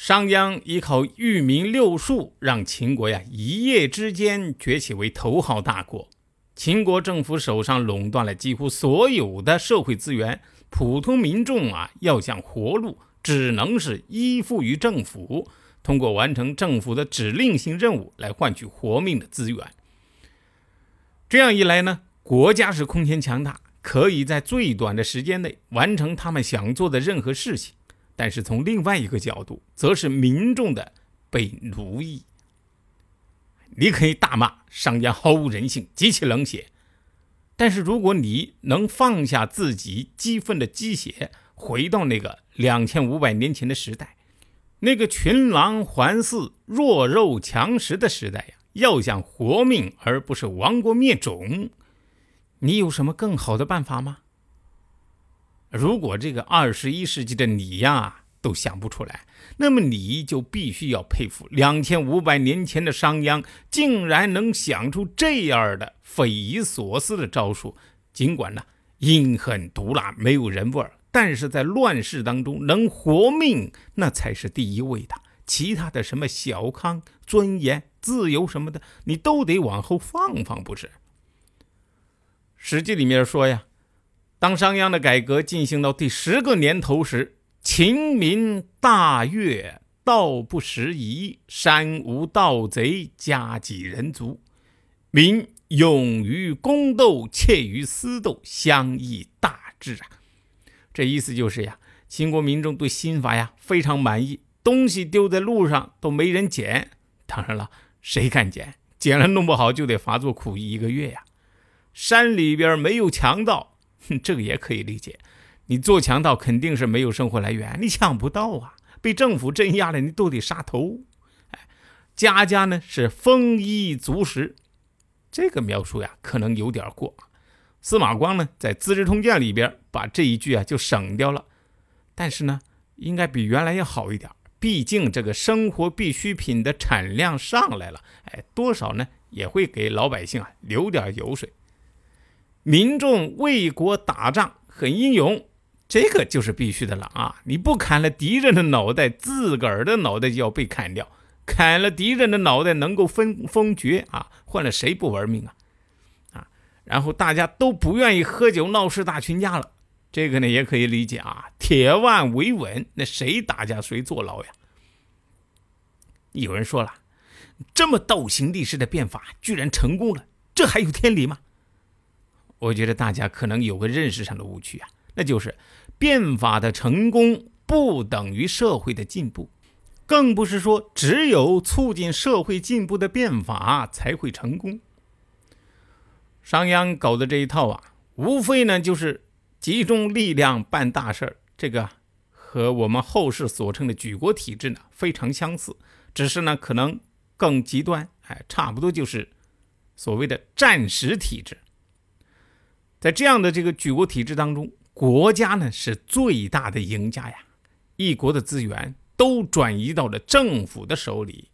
商鞅依靠育民六术，让秦国呀一夜之间崛起为头号大国。秦国政府手上垄断了几乎所有的社会资源，普通民众啊要想活路，只能是依附于政府，通过完成政府的指令性任务来换取活命的资源。这样一来呢，国家是空前强大，可以在最短的时间内完成他们想做的任何事情。但是从另外一个角度，则是民众的被奴役。你可以大骂商鞅毫无人性、极其冷血，但是如果你能放下自己激愤的鸡血，回到那个两千五百年前的时代，那个群狼环伺、弱肉强食的时代呀，要想活命而不是亡国灭种，你有什么更好的办法吗？如果这个二十一世纪的你呀都想不出来，那么你就必须要佩服两千五百年前的商鞅，竟然能想出这样的匪夷所思的招数。尽管呢阴狠毒辣，没有人味儿，但是在乱世当中能活命，那才是第一位的。其他的什么小康、尊严、自由什么的，你都得往后放放，不是？《史记》里面说呀。当商鞅的改革进行到第十个年头时，秦民大悦，道不拾遗，山无盗贼，家几人足，民勇于宫斗，怯于私斗，相益大治啊！这意思就是呀，秦国民众对新法呀非常满意，东西丢在路上都没人捡。当然了，谁敢捡？捡了弄不好就得罚做苦役一个月呀。山里边没有强盗。哼这个也可以理解，你做强盗肯定是没有生活来源，你抢不到啊，被政府镇压了，你都得杀头。哎，家家呢是丰衣足食，这个描述呀可能有点过。司马光呢在《资治通鉴》里边把这一句啊就省掉了，但是呢应该比原来要好一点，毕竟这个生活必需品的产量上来了，哎，多少呢也会给老百姓啊留点油水。民众为国打仗很英勇，这个就是必须的了啊！你不砍了敌人的脑袋，自个儿的脑袋就要被砍掉；砍了敌人的脑袋，能够封封爵啊！换了谁不玩命啊？啊！然后大家都不愿意喝酒闹事打群架了，这个呢也可以理解啊！铁腕维稳，那谁打架谁坐牢呀？有人说了，这么倒行逆施的变法居然成功了，这还有天理吗？我觉得大家可能有个认识上的误区啊，那就是变法的成功不等于社会的进步，更不是说只有促进社会进步的变法才会成功。商鞅搞的这一套啊，无非呢就是集中力量办大事儿，这个和我们后世所称的举国体制呢非常相似，只是呢可能更极端，哎，差不多就是所谓的战时体制。在这样的这个举国体制当中，国家呢是最大的赢家呀。一国的资源都转移到了政府的手里，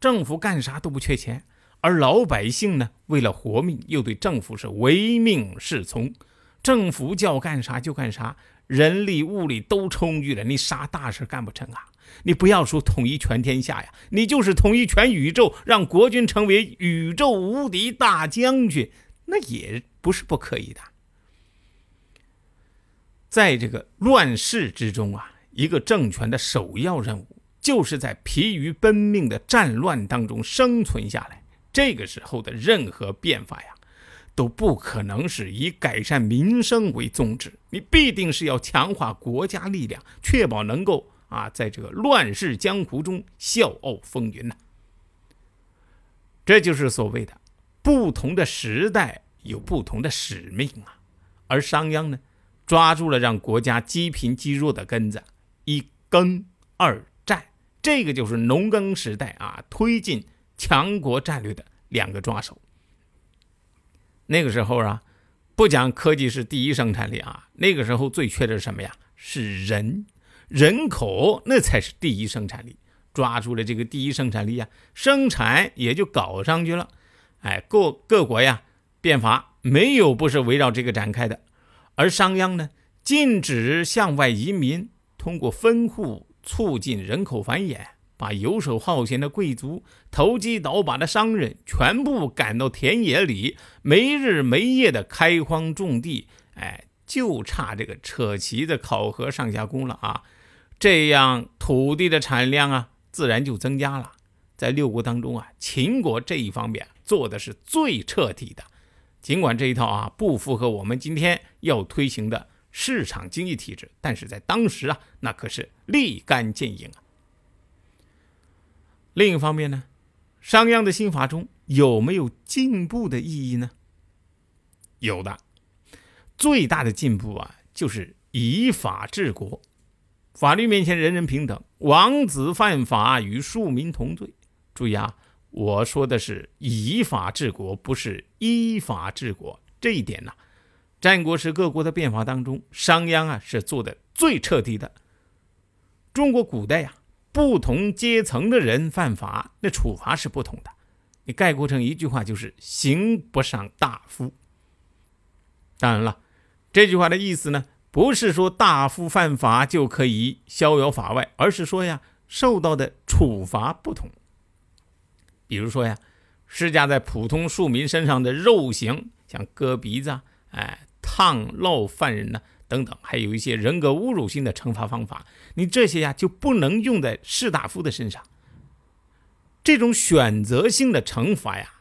政府干啥都不缺钱，而老百姓呢为了活命，又对政府是唯命是从，政府叫干啥就干啥，人力物力都充裕了，你啥大事干不成啊？你不要说统一全天下呀，你就是统一全宇宙，让国君成为宇宙无敌大将军，那也。不是不可以的，在这个乱世之中啊，一个政权的首要任务就是在疲于奔命的战乱当中生存下来。这个时候的任何变法呀，都不可能是以改善民生为宗旨，你必定是要强化国家力量，确保能够啊，在这个乱世江湖中笑傲风云呐。这就是所谓的不同的时代。有不同的使命啊，而商鞅呢，抓住了让国家积贫积弱的根子，一耕二战，这个就是农耕时代啊，推进强国战略的两个抓手。那个时候啊，不讲科技是第一生产力啊，那个时候最缺的是什么呀？是人，人口那才是第一生产力。抓住了这个第一生产力啊，生产也就搞上去了。哎，各各国呀，变法没有不是围绕这个展开的。而商鞅呢，禁止向外移民，通过分户促进人口繁衍，把游手好闲的贵族、投机倒把的商人全部赶到田野里，没日没夜的开荒种地。哎，就差这个扯旗子、考核上下工了啊！这样土地的产量啊。自然就增加了。在六国当中啊，秦国这一方面做的是最彻底的。尽管这一套啊不符合我们今天要推行的市场经济体制，但是在当时啊，那可是立竿见影啊。另一方面呢，商鞅的新法中有没有进步的意义呢？有的，最大的进步啊，就是以法治国。法律面前人人平等，王子犯法与庶民同罪。注意啊，我说的是以法治国，不是依法治国。这一点呢，战国时各国的变法当中，商鞅啊是做的最彻底的。中国古代呀，不同阶层的人犯法，那处罚是不同的。你概括成一句话，就是刑不上大夫。当然了，这句话的意思呢？不是说大夫犯法就可以逍遥法外，而是说呀，受到的处罚不同。比如说呀，施加在普通庶民身上的肉刑，像割鼻子啊、哎烫烙犯人呢等等，还有一些人格侮辱性的惩罚方法，你这些呀就不能用在士大夫的身上。这种选择性的惩罚呀，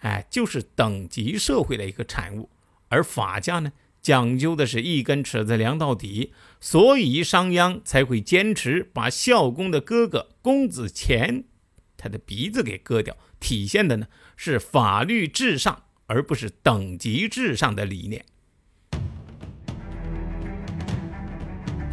哎，就是等级社会的一个产物，而法家呢？讲究的是一根尺子量到底，所以商鞅才会坚持把孝公的哥哥公子虔他的鼻子给割掉，体现的呢是法律至上而不是等级至上的理念。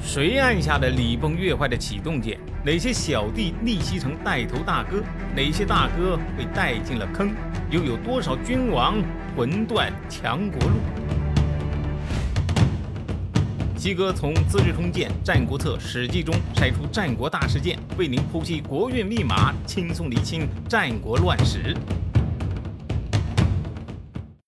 谁按下了礼崩乐坏的启动键？哪些小弟逆袭成带头大哥？哪些大哥被带进了坑？又有多少君王魂断强国路？鸡哥从《资治通鉴》《战国策》《史记》中筛出战国大事件，为您剖析国运密码，轻松理清战国乱史。